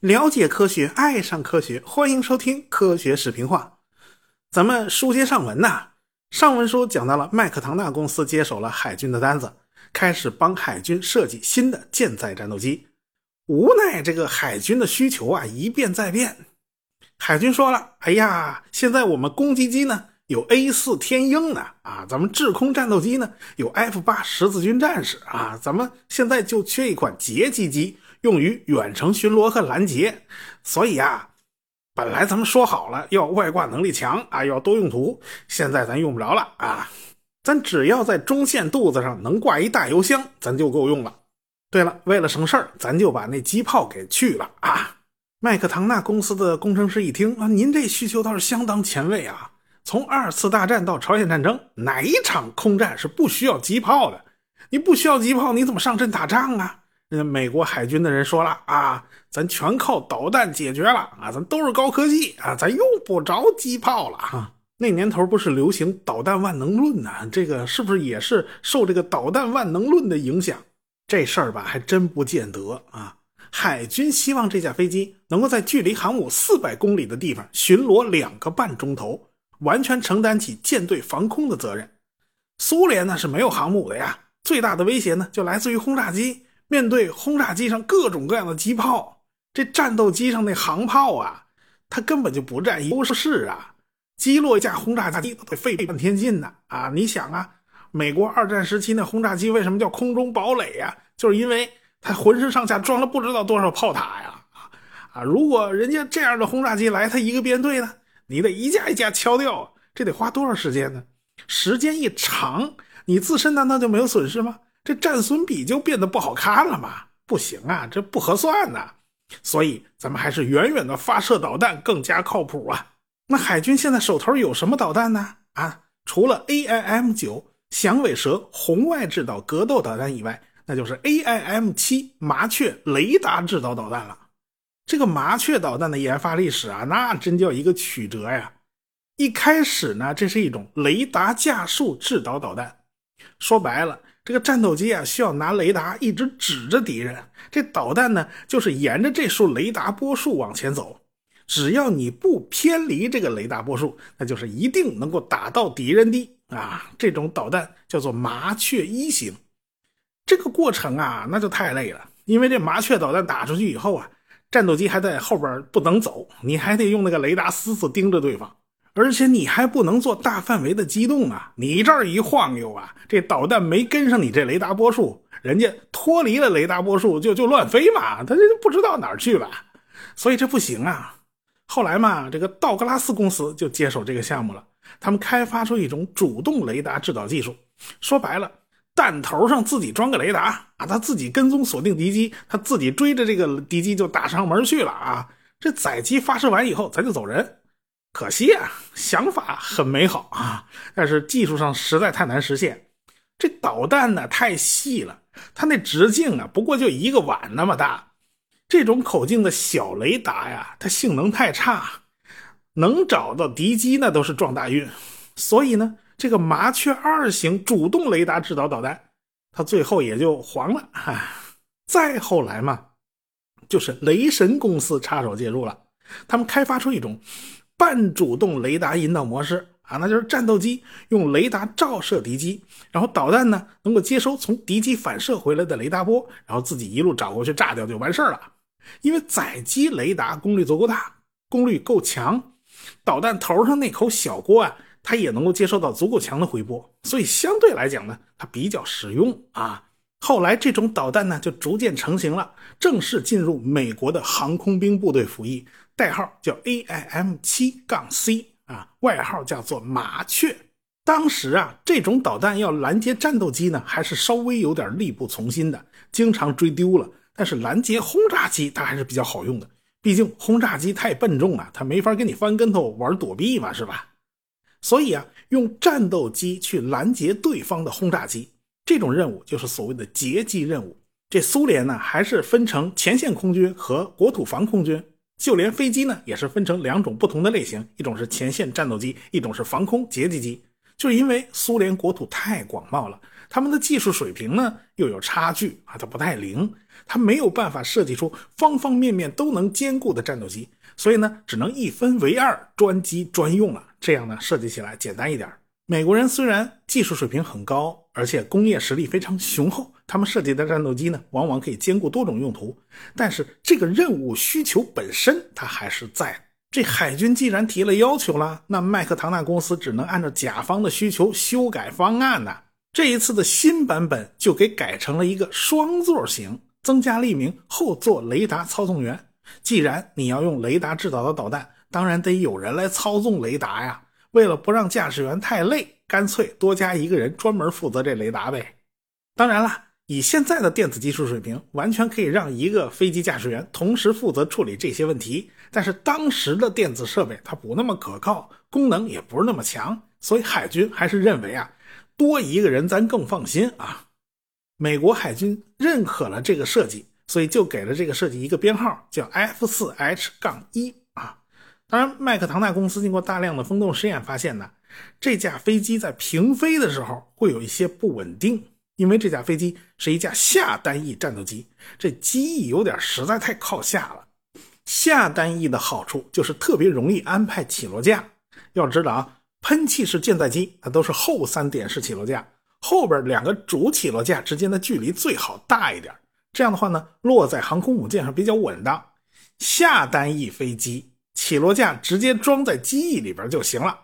了解科学，爱上科学，欢迎收听科学视频化。咱们书接上文呐，上文书讲到了麦克唐纳公司接手了海军的单子，开始帮海军设计新的舰载战斗机。无奈这个海军的需求啊一变再变，海军说了：“哎呀，现在我们攻击机呢有 A 四天鹰呢，啊，咱们制空战斗机呢有 F 八十字军战士啊，咱们现在就缺一款截击机。”用于远程巡逻和拦截，所以啊，本来咱们说好了要外挂能力强啊，要多用途，现在咱用不着了啊，咱只要在中线肚子上能挂一大油箱，咱就够用了。对了，为了省事儿，咱就把那机炮给去了啊。麦克唐纳公司的工程师一听啊，您这需求倒是相当前卫啊。从二次大战到朝鲜战争，哪一场空战是不需要机炮的？你不需要机炮，你怎么上阵打仗啊？那美国海军的人说了啊，咱全靠导弹解决了啊，咱都是高科技啊，咱用不着机炮了哈。那年头不是流行导弹万能论呢？这个是不是也是受这个导弹万能论的影响？这事儿吧，还真不见得啊。海军希望这架飞机能够在距离航母四百公里的地方巡逻两个半钟头，完全承担起舰队防空的责任。苏联呢是没有航母的呀，最大的威胁呢就来自于轰炸机。面对轰炸机上各种各样的机炮，这战斗机上那航炮啊，它根本就不占优势啊！击落一架轰炸机都得费半天劲呢啊！你想啊，美国二战时期那轰炸机为什么叫空中堡垒呀？就是因为它浑身上下装了不知道多少炮塔呀！啊，如果人家这样的轰炸机来，它一个编队呢，你得一架一架敲掉，这得花多少时间呢？时间一长，你自身难道就没有损失吗？这战损比就变得不好看了嘛？不行啊，这不合算呐。所以咱们还是远远的发射导弹更加靠谱啊。那海军现在手头有什么导弹呢？啊，除了 AIM 九响尾蛇红外制导格斗导弹以外，那就是 AIM 七麻雀雷达制导导弹了。这个麻雀导弹的研发历史啊，那真叫一个曲折呀。一开始呢，这是一种雷达架数制导导弹，说白了。这个战斗机啊，需要拿雷达一直指着敌人，这导弹呢，就是沿着这束雷达波束往前走。只要你不偏离这个雷达波束，那就是一定能够打到敌人的啊。这种导弹叫做麻雀一型。这个过程啊，那就太累了，因为这麻雀导弹打出去以后啊，战斗机还在后边不能走，你还得用那个雷达死死盯着对方。而且你还不能做大范围的机动啊！你这儿一晃悠啊，这导弹没跟上你这雷达波束，人家脱离了雷达波束就就乱飞嘛，他这不知道哪儿去了，所以这不行啊。后来嘛，这个道格拉斯公司就接手这个项目了，他们开发出一种主动雷达制导技术，说白了，弹头上自己装个雷达啊，他自己跟踪锁定敌机，他自己追着这个敌机就打上门去了啊。这载机发射完以后，咱就走人。可惜啊，想法很美好啊，但是技术上实在太难实现。这导弹呢太细了，它那直径啊不过就一个碗那么大。这种口径的小雷达呀，它性能太差，能找到敌机那都是撞大运。所以呢，这个麻雀二型主动雷达制导导弹，它最后也就黄了哈。再后来嘛，就是雷神公司插手介入了，他们开发出一种。半主动雷达引导模式啊，那就是战斗机用雷达照射敌机，然后导弹呢能够接收从敌机反射回来的雷达波，然后自己一路找过去炸掉就完事儿了。因为载机雷达功率足够大，功率够强，导弹头上那口小锅啊，它也能够接受到足够强的回波，所以相对来讲呢，它比较实用啊。后来这种导弹呢就逐渐成型了，正式进入美国的航空兵部队服役。代号叫 AIM 七杠 C 啊，外号叫做麻雀。当时啊，这种导弹要拦截战斗机呢，还是稍微有点力不从心的，经常追丢了。但是拦截轰炸机，它还是比较好用的。毕竟轰炸机太笨重了，它没法跟你翻跟头玩躲避嘛，是吧？所以啊，用战斗机去拦截对方的轰炸机，这种任务就是所谓的截击任务。这苏联呢，还是分成前线空军和国土防空军。就连飞机呢，也是分成两种不同的类型，一种是前线战斗机，一种是防空截击机。就是因为苏联国土太广袤了，他们的技术水平呢又有差距啊，它不太灵，它没有办法设计出方方面面都能兼顾的战斗机，所以呢，只能一分为二，专机专用了。这样呢，设计起来简单一点。美国人虽然技术水平很高，而且工业实力非常雄厚，他们设计的战斗机呢，往往可以兼顾多种用途，但是这个任务需求本身它还是在。这海军既然提了要求了，那麦克唐纳公司只能按照甲方的需求修改方案呢。这一次的新版本就给改成了一个双座型，增加了一名后座雷达操纵员。既然你要用雷达制导的导弹，当然得有人来操纵雷达呀。为了不让驾驶员太累，干脆多加一个人专门负责这雷达呗。当然了。以现在的电子技术水平，完全可以让一个飞机驾驶员同时负责处理这些问题。但是当时的电子设备它不那么可靠，功能也不是那么强，所以海军还是认为啊，多一个人咱更放心啊。美国海军认可了这个设计，所以就给了这个设计一个编号，叫 F 四 H 杠一。当然，麦克唐纳公司经过大量的风洞实验发现呢，这架飞机在平飞的时候会有一些不稳定。因为这架飞机是一架下单翼战斗机，这机翼有点实在太靠下了。下单翼的好处就是特别容易安排起落架。要知道啊，喷气式舰载机它都是后三点式起落架，后边两个主起落架之间的距离最好大一点，这样的话呢，落在航空母舰上比较稳当。下单翼飞机起落架直接装在机翼里边就行了。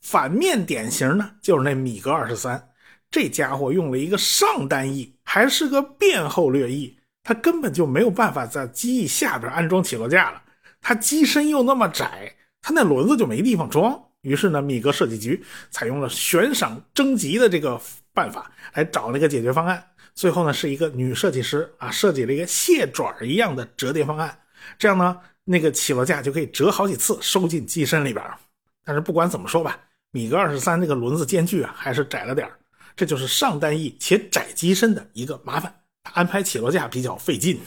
反面典型呢，就是那米格二十三。这家伙用了一个上单翼，还是个变后掠翼，它根本就没有办法在机翼下边安装起落架了。它机身又那么窄，它那轮子就没地方装。于是呢，米格设计局采用了悬赏征集的这个办法来找那个解决方案。最后呢，是一个女设计师啊，设计了一个蟹爪一样的折叠方案，这样呢，那个起落架就可以折好几次收进机身里边。但是不管怎么说吧，米格二十三这个轮子间距啊，还是窄了点这就是上单翼且窄机身的一个麻烦，安排起落架比较费劲。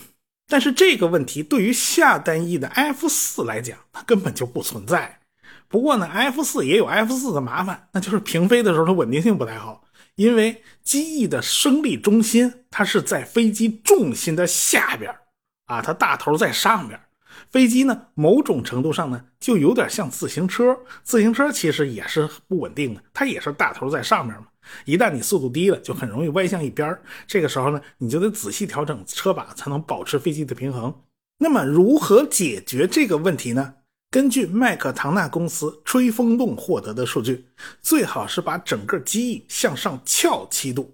但是这个问题对于下单翼的 F 四来讲，它根本就不存在。不过呢，F 四也有 F 四的麻烦，那就是平飞的时候它稳定性不太好，因为机翼的升力中心它是在飞机重心的下边啊，它大头在上边。飞机呢，某种程度上呢，就有点像自行车。自行车其实也是不稳定的，它也是大头在上面嘛。一旦你速度低了，就很容易歪向一边这个时候呢，你就得仔细调整车把，才能保持飞机的平衡。那么，如何解决这个问题呢？根据麦克唐纳公司吹风洞获得的数据，最好是把整个机翼向上翘七度，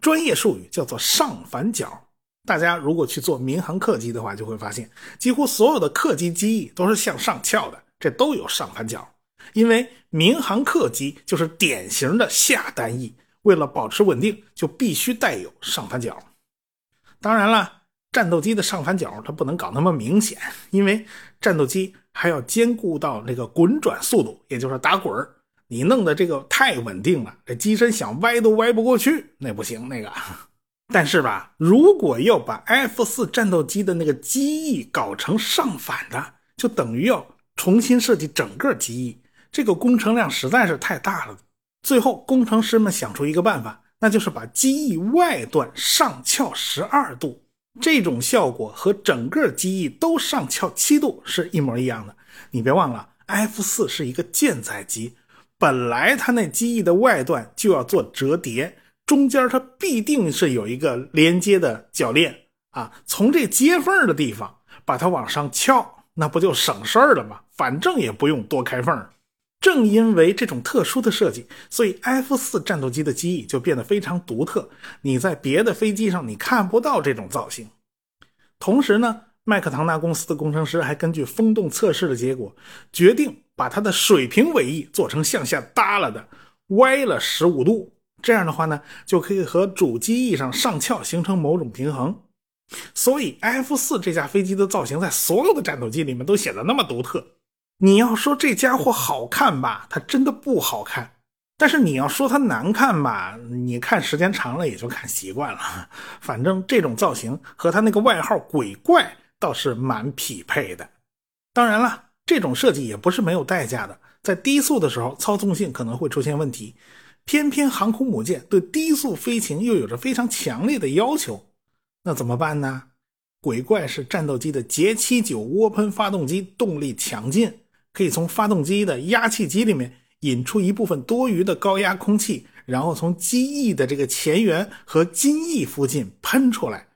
专业术语叫做上反角。大家如果去做民航客机的话，就会发现，几乎所有的客机机翼都是向上翘的，这都有上反角。因为民航客机就是典型的下单翼，为了保持稳定，就必须带有上反角。当然了，战斗机的上反角它不能搞那么明显，因为战斗机还要兼顾到那个滚转速度，也就是打滚你弄的这个太稳定了，这机身想歪都歪不过去，那不行。那个，但是吧，如果要把 F 四战斗机的那个机翼搞成上反的，就等于要重新设计整个机翼。这个工程量实在是太大了，最后工程师们想出一个办法，那就是把机翼外段上翘十二度。这种效果和整个机翼都上翘七度是一模一样的。你别忘了，F 四是一个舰载机，本来它那机翼的外段就要做折叠，中间它必定是有一个连接的铰链啊，从这接缝的地方把它往上翘，那不就省事儿了吗？反正也不用多开缝。正因为这种特殊的设计，所以 F 四战斗机的机翼就变得非常独特。你在别的飞机上你看不到这种造型。同时呢，麦克唐纳公司的工程师还根据风洞测试的结果，决定把它的水平尾翼做成向下耷拉的，歪了十五度。这样的话呢，就可以和主机翼上上翘形成某种平衡。所以 F 四这架飞机的造型在所有的战斗机里面都显得那么独特。你要说这家伙好看吧，它真的不好看；但是你要说它难看吧，你看时间长了也就看习惯了。反正这种造型和它那个外号“鬼怪”倒是蛮匹配的。当然了，这种设计也不是没有代价的。在低速的时候操纵性可能会出现问题。偏偏航空母舰对低速飞行又有着非常强烈的要求，那怎么办呢？鬼怪式战斗机的捷七九涡喷发动机动力强劲，可以从发动机的压气机里面引出一部分多余的高压空气，然后从机翼的这个前缘和襟翼附近喷出来。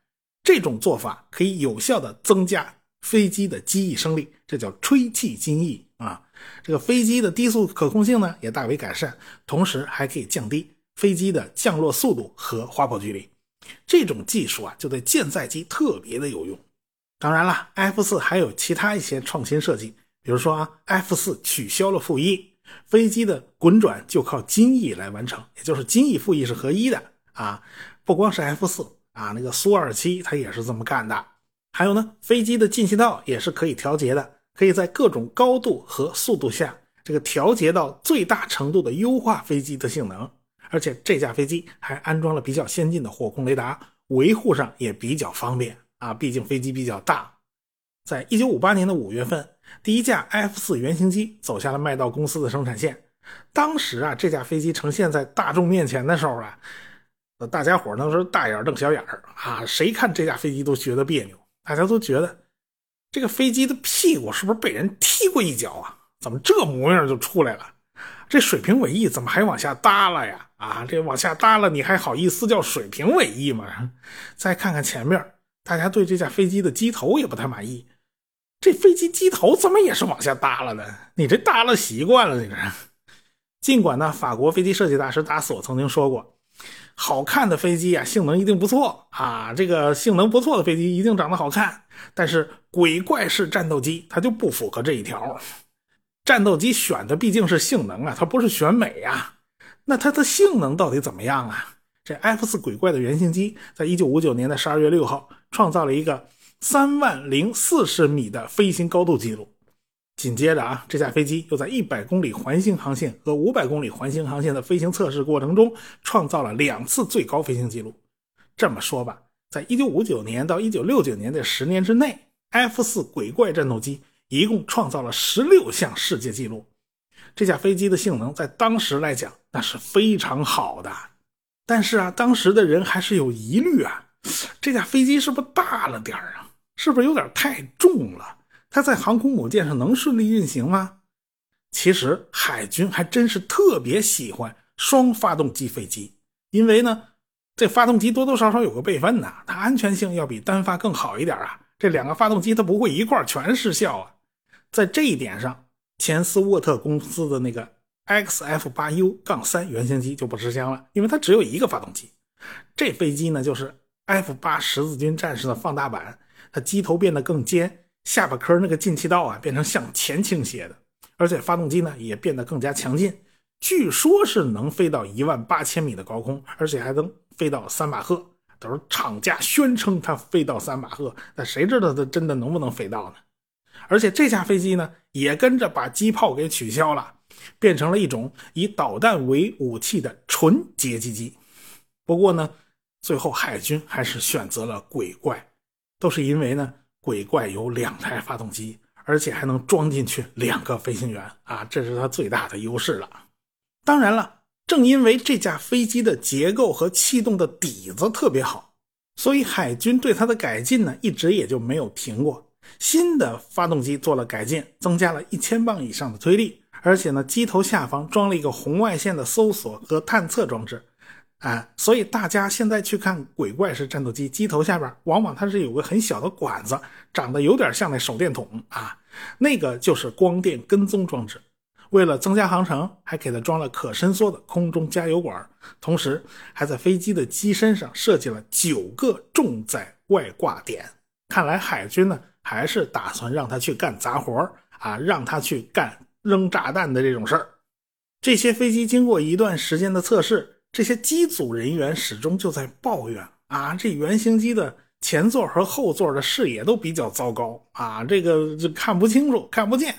这种做法可以有效的增加飞机的机翼升力，这叫吹气襟翼啊。这个飞机的低速可控性呢也大为改善，同时还可以降低飞机的降落速度和滑跑距离。这种技术啊，就对舰载机特别的有用。当然了，F 四还有其他一些创新设计，比如说啊，F 四取消了副翼，飞机的滚转就靠襟翼来完成，也就是襟翼副翼是合一的啊。不光是 F 四啊，那个苏二七它也是这么干的。还有呢，飞机的进气道也是可以调节的。可以在各种高度和速度下，这个调节到最大程度的优化飞机的性能，而且这架飞机还安装了比较先进的火控雷达，维护上也比较方便啊。毕竟飞机比较大。在一九五八年的五月份，第一架 F 四原型机走下了麦道公司的生产线。当时啊，这架飞机呈现在大众面前的时候啊，大家伙那时候大眼瞪小眼儿啊，谁看这架飞机都觉得别扭，大家都觉得。这个飞机的屁股是不是被人踢过一脚啊？怎么这模样就出来了？这水平尾翼怎么还往下耷拉呀？啊，这往下耷拉，你还好意思叫水平尾翼吗？再看看前面，大家对这架飞机的机头也不太满意。这飞机机头怎么也是往下耷拉的？你这耷拉习惯了，你这。尽管呢，法国飞机设计大师达索曾经说过。好看的飞机啊，性能一定不错啊！这个性能不错的飞机一定长得好看。但是鬼怪式战斗机它就不符合这一条。战斗机选的毕竟是性能啊，它不是选美啊。那它的性能到底怎么样啊？这 F 四鬼怪的原型机在一九五九年的十二月六号创造了一个三万零四十米的飞行高度记录。紧接着啊，这架飞机又在一百公里环形航线和五百公里环形航线的飞行测试过程中，创造了两次最高飞行记录。这么说吧，在一九五九年到一九六九年的十年之内，F 四鬼怪战斗机一共创造了十六项世界纪录。这架飞机的性能在当时来讲那是非常好的。但是啊，当时的人还是有疑虑啊，这架飞机是不是大了点啊？是不是有点太重了？它在航空母舰上能顺利运行吗？其实海军还真是特别喜欢双发动机飞机，因为呢，这发动机多多少少有个备份呐，它安全性要比单发更好一点啊。这两个发动机它不会一块全失效啊。在这一点上，前斯沃特公司的那个 XF 八 U 杠三原型机就不吃香了，因为它只有一个发动机。这飞机呢，就是 F 八十字军战士的放大版，它机头变得更尖。下巴壳那个进气道啊，变成向前倾斜的，而且发动机呢也变得更加强劲，据说是能飞到一万八千米的高空，而且还能飞到三马赫。都是厂家宣称它飞到三马赫，那谁知道它真的能不能飞到呢？而且这架飞机呢，也跟着把机炮给取消了，变成了一种以导弹为武器的纯截击机。不过呢，最后海军还是选择了鬼怪，都是因为呢。鬼怪有两台发动机，而且还能装进去两个飞行员啊，这是它最大的优势了。当然了，正因为这架飞机的结构和气动的底子特别好，所以海军对它的改进呢，一直也就没有停过。新的发动机做了改进，增加了一千磅以上的推力，而且呢，机头下方装了一个红外线的搜索和探测装置。啊，所以大家现在去看鬼怪式战斗机机头下边，往往它是有个很小的管子，长得有点像那手电筒啊，那个就是光电跟踪装置。为了增加航程，还给它装了可伸缩的空中加油管，同时还在飞机的机身上设计了九个重载外挂点。看来海军呢，还是打算让他去干杂活啊，让他去干扔炸弹的这种事儿。这些飞机经过一段时间的测试。这些机组人员始终就在抱怨啊，这原型机的前座和后座的视野都比较糟糕啊，这个就看不清楚、看不见。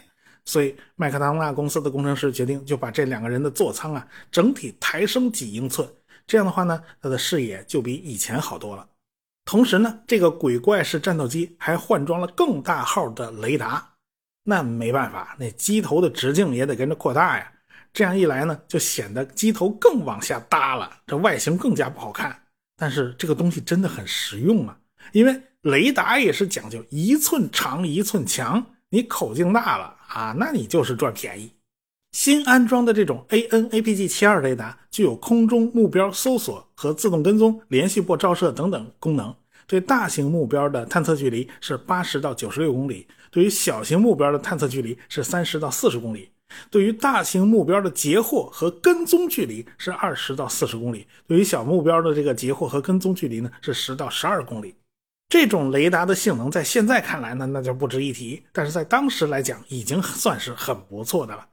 所以麦克唐纳公司的工程师决定就把这两个人的座舱啊整体抬升几英寸，这样的话呢，他的视野就比以前好多了。同时呢，这个鬼怪式战斗机还换装了更大号的雷达，那没办法，那机头的直径也得跟着扩大呀。这样一来呢，就显得机头更往下耷了，这外形更加不好看。但是这个东西真的很实用啊，因为雷达也是讲究一寸长一寸强，你口径大了啊，那你就是赚便宜。新安装的这种 AN/APG-72 雷达具有空中目标搜索和自动跟踪、连续波照射等等功能。对大型目标的探测距离是八十到九十六公里，对于小型目标的探测距离是三十到四十公里。对于大型目标的截获和跟踪距离是二十到四十公里，对于小目标的这个截获和跟踪距离呢是十到十二公里。这种雷达的性能在现在看来呢，那就不值一提，但是在当时来讲已经算是很不错的了。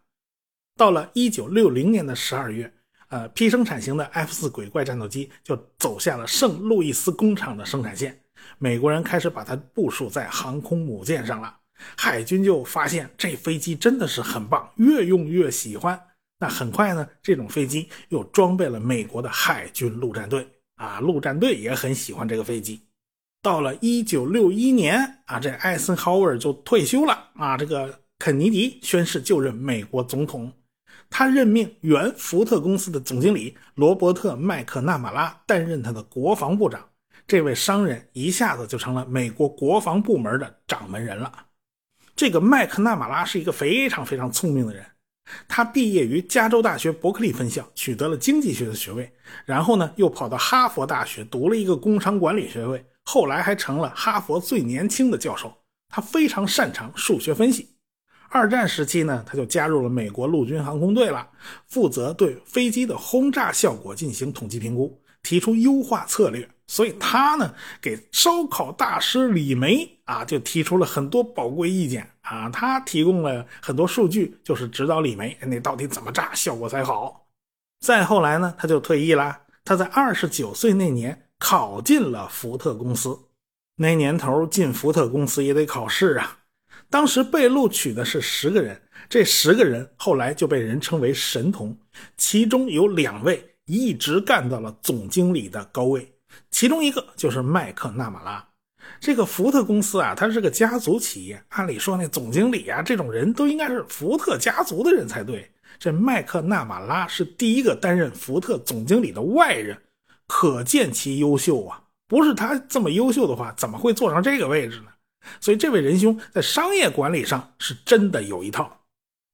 到了一九六零年的十二月，呃批生产型的 F 四鬼怪战斗机就走下了圣路易斯工厂的生产线，美国人开始把它部署在航空母舰上了。海军就发现这飞机真的是很棒，越用越喜欢。那很快呢，这种飞机又装备了美国的海军陆战队啊，陆战队也很喜欢这个飞机。到了一九六一年啊，这艾森豪威尔就退休了啊，这个肯尼迪宣誓就任美国总统。他任命原福特公司的总经理罗伯特·麦克纳马拉担任他的国防部长。这位商人一下子就成了美国国防部门的掌门人了。这个麦克纳马拉是一个非常非常聪明的人。他毕业于加州大学伯克利分校，取得了经济学的学位，然后呢又跑到哈佛大学读了一个工商管理学位，后来还成了哈佛最年轻的教授。他非常擅长数学分析。二战时期呢，他就加入了美国陆军航空队了，负责对飞机的轰炸效果进行统计评估，提出优化策略。所以他呢，给烧烤大师李梅啊，就提出了很多宝贵意见啊。他提供了很多数据，就是指导李梅那到底怎么炸效果才好。再后来呢，他就退役了。他在二十九岁那年考进了福特公司。那年头进福特公司也得考试啊。当时被录取的是十个人，这十个人后来就被人称为神童，其中有两位一直干到了总经理的高位，其中一个就是麦克纳马拉。这个福特公司啊，它是个家族企业，按理说那总经理啊这种人都应该是福特家族的人才对。这麦克纳马拉是第一个担任福特总经理的外人，可见其优秀啊！不是他这么优秀的话，怎么会坐上这个位置呢？所以这位仁兄在商业管理上是真的有一套，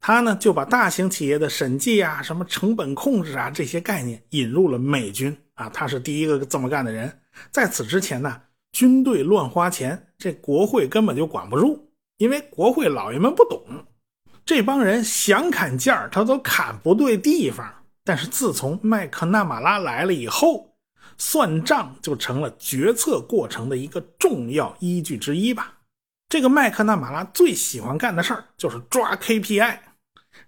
他呢就把大型企业的审计啊、什么成本控制啊这些概念引入了美军啊，他是第一个这么干的人。在此之前呢，军队乱花钱，这国会根本就管不住，因为国会老爷们不懂，这帮人想砍价他都砍不对地方。但是自从麦克纳马拉来了以后，算账就成了决策过程的一个重要依据之一吧。这个麦克纳马拉最喜欢干的事儿就是抓 KPI，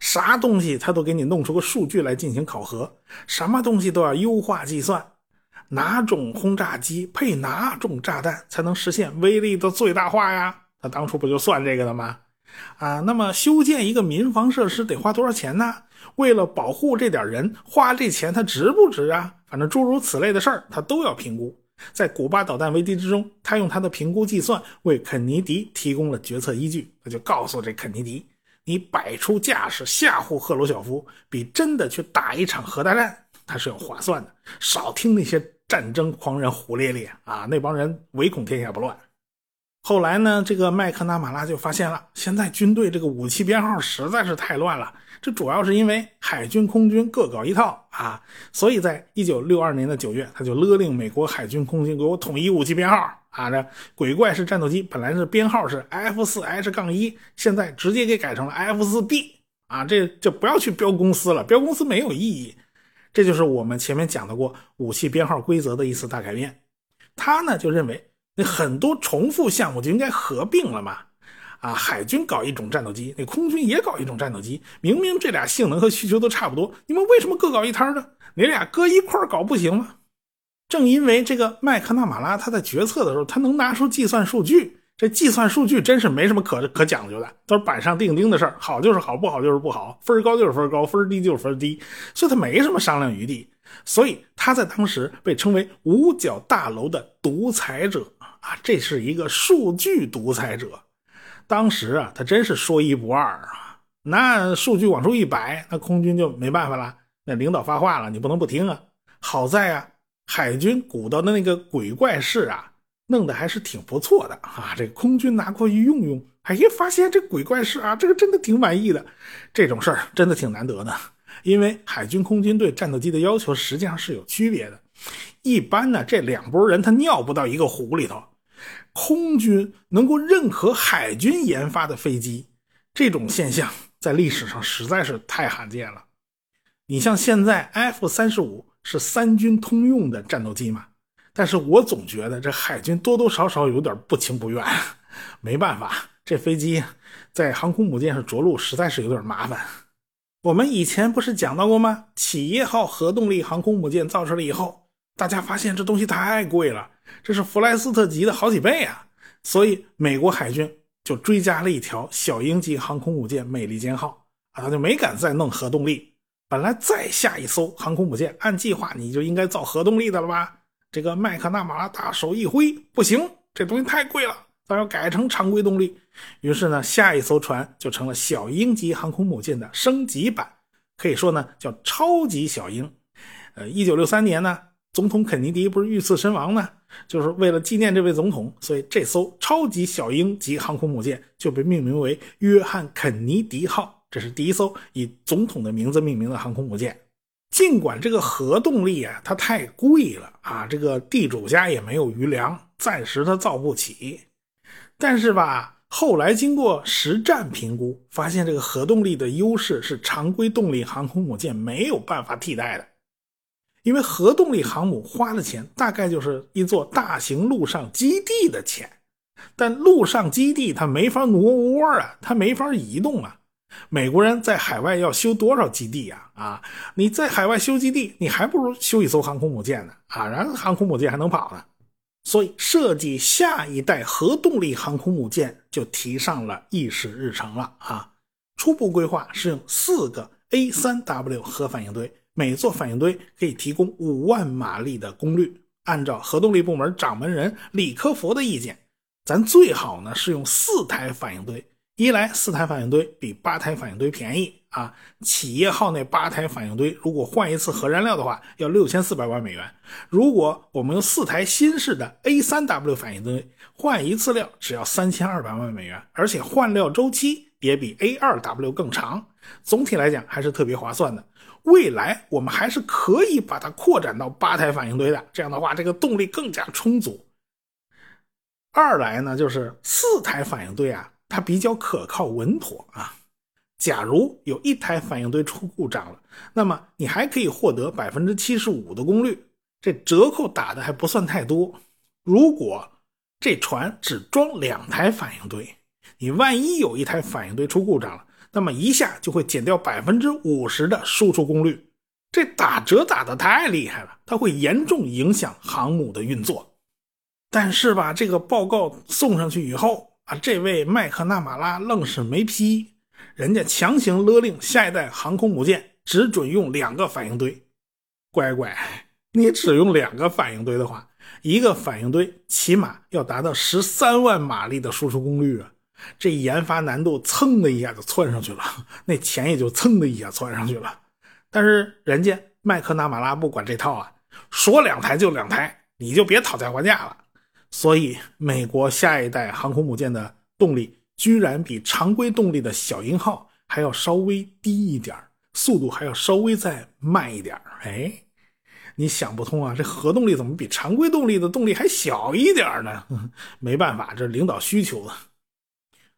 啥东西他都给你弄出个数据来进行考核，什么东西都要优化计算，哪种轰炸机配哪种炸弹才能实现威力的最大化呀？他当初不就算这个的吗？啊，那么修建一个民防设施得花多少钱呢？为了保护这点人，花这钱他值不值啊？反正诸如此类的事儿，他都要评估。在古巴导弹危机之中，他用他的评估计算为肯尼迪提供了决策依据。他就告诉这肯尼迪：“你摆出架势吓唬赫鲁晓夫，比真的去打一场核大战，他是要划算的。少听那些战争狂人胡咧咧啊，那帮人唯恐天下不乱。”后来呢，这个麦克纳马拉就发现了，现在军队这个武器编号实在是太乱了。这主要是因为海军、空军各搞一套啊，所以在一九六二年的九月，他就勒令美国海军、空军给我统一武器编号啊。这鬼怪式战斗机本来是编号是 F 四 H 杠一，现在直接给改成了 F 四 B 啊。这就不要去标公司了，标公司没有意义。这就是我们前面讲到过武器编号规则的一次大改变。他呢就认为，那很多重复项目就应该合并了嘛。啊，海军搞一种战斗机，那空军也搞一种战斗机，明明这俩性能和需求都差不多，你们为什么各搞一摊呢？你俩搁一块搞不行吗？正因为这个麦克纳马拉他在决策的时候，他能拿出计算数据，这计算数据真是没什么可可讲究的，都是板上钉钉的事儿，好就是好，不好就是不好，分高就是分高，分低就是分低，所以他没什么商量余地。所以他在当时被称为五角大楼的独裁者啊，这是一个数据独裁者。当时啊，他真是说一不二啊。那数据往出一摆，那空军就没办法了。那领导发话了，你不能不听啊。好在啊，海军鼓捣的那个鬼怪式啊，弄得还是挺不错的啊。这空军拿过去用用，哎呀，发现这鬼怪式啊，这个真的挺满意的。这种事儿真的挺难得的，因为海军空军对战斗机的要求实际上是有区别的。一般呢，这两拨人他尿不到一个壶里头。空军能够认可海军研发的飞机，这种现象在历史上实在是太罕见了。你像现在 F 三十五是三军通用的战斗机嘛？但是我总觉得这海军多多少少有点不情不愿。没办法，这飞机在航空母舰上着陆实在是有点麻烦。我们以前不是讲到过吗？企业号核动力航空母舰造出来以后，大家发现这东西太贵了。这是弗莱斯特级的好几倍啊！所以美国海军就追加了一条小鹰级航空母舰“美利坚号”啊，他就没敢再弄核动力。本来再下一艘航空母舰，按计划你就应该造核动力的了吧？这个麦克纳马拉大手一挥，不行，这东西太贵了，咱要改成常规动力。于是呢，下一艘船就成了小鹰级航空母舰的升级版，可以说呢叫超级小鹰。呃，一九六三年呢。总统肯尼迪不是遇刺身亡呢？就是为了纪念这位总统，所以这艘超级小鹰级航空母舰就被命名为约翰·肯尼迪号。这是第一艘以总统的名字命名的航空母舰。尽管这个核动力啊，它太贵了啊，这个地主家也没有余粮，暂时他造不起。但是吧，后来经过实战评估，发现这个核动力的优势是常规动力航空母舰没有办法替代的。因为核动力航母花的钱大概就是一座大型陆上基地的钱，但陆上基地它没法挪窝啊，它没法移动啊。美国人在海外要修多少基地呀？啊，你在海外修基地，你还不如修一艘航空母舰呢啊，然后航空母舰还能跑呢。所以设计下一代核动力航空母舰就提上了议事日程了啊。初步规划是用四个 A3W 核反应堆。每座反应堆可以提供五万马力的功率。按照核动力部门掌门人李科佛的意见，咱最好呢是用四台反应堆。一来四台反应堆比八台反应堆便宜啊。企业号那八台反应堆如果换一次核燃料的话，要六千四百万美元。如果我们用四台新式的 A3W 反应堆换一次料，只要三千二百万美元，而且换料周期也比 A2W 更长。总体来讲还是特别划算的。未来我们还是可以把它扩展到八台反应堆的，这样的话，这个动力更加充足。二来呢，就是四台反应堆啊，它比较可靠稳妥啊。假如有一台反应堆出故障了，那么你还可以获得百分之七十五的功率，这折扣打的还不算太多。如果这船只装两台反应堆，你万一有一台反应堆出故障了。那么一下就会减掉百分之五十的输出功率，这打折打的太厉害了，它会严重影响航母的运作。但是吧，这个报告送上去以后啊，这位麦克纳马拉愣是没批，人家强行勒令下一代航空母舰只准用两个反应堆。乖乖，你只用两个反应堆的话，一个反应堆起码要达到十三万马力的输出功率啊。这研发难度蹭的一下就窜上去了，那钱也就蹭的一下窜上去了。但是人家麦克纳马拉不管这套啊，说两台就两台，你就别讨价还价了。所以美国下一代航空母舰的动力居然比常规动力的小鹰号还要稍微低一点速度还要稍微再慢一点哎，你想不通啊，这核动力怎么比常规动力的动力还小一点呢？没办法，这领导需求啊。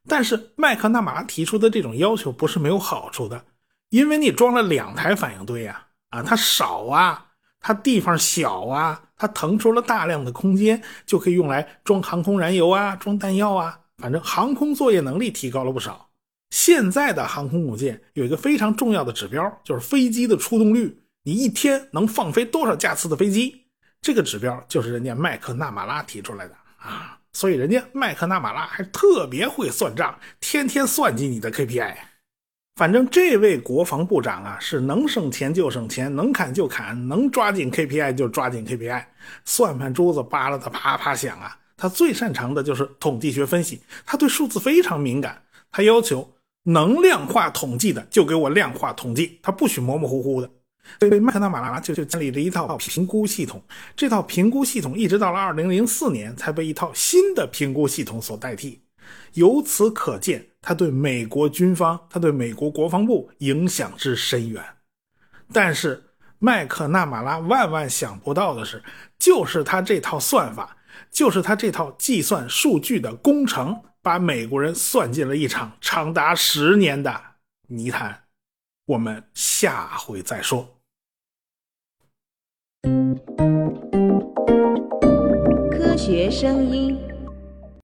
但是麦克纳马拉提出的这种要求不是没有好处的，因为你装了两台反应堆呀，啊，它少啊，它地方小啊，它腾出了大量的空间，就可以用来装航空燃油啊，装弹药啊，反正航空作业能力提高了不少。现在的航空母舰有一个非常重要的指标，就是飞机的出动率，你一天能放飞多少架次的飞机？这个指标就是人家麦克纳马拉提出来的啊。所以人家麦克纳马拉还特别会算账，天天算计你的 KPI。反正这位国防部长啊，是能省钱就省钱，能砍就砍，能抓紧 KPI 就抓紧 KPI。算盘珠子扒拉的啪啪响啊，他最擅长的就是统计学分析，他对数字非常敏感。他要求能量化统计的就给我量化统计，他不许模模糊糊的。所以麦克纳马拉就就建立了一套评估系统，这套评估系统一直到了2004年才被一套新的评估系统所代替。由此可见，他对美国军方，他对美国国防部影响之深远。但是麦克纳马拉万万想不到的是，就是他这套算法，就是他这套计算数据的工程。把美国人算进了一场长达十年的泥潭，我们下回再说。科学声音。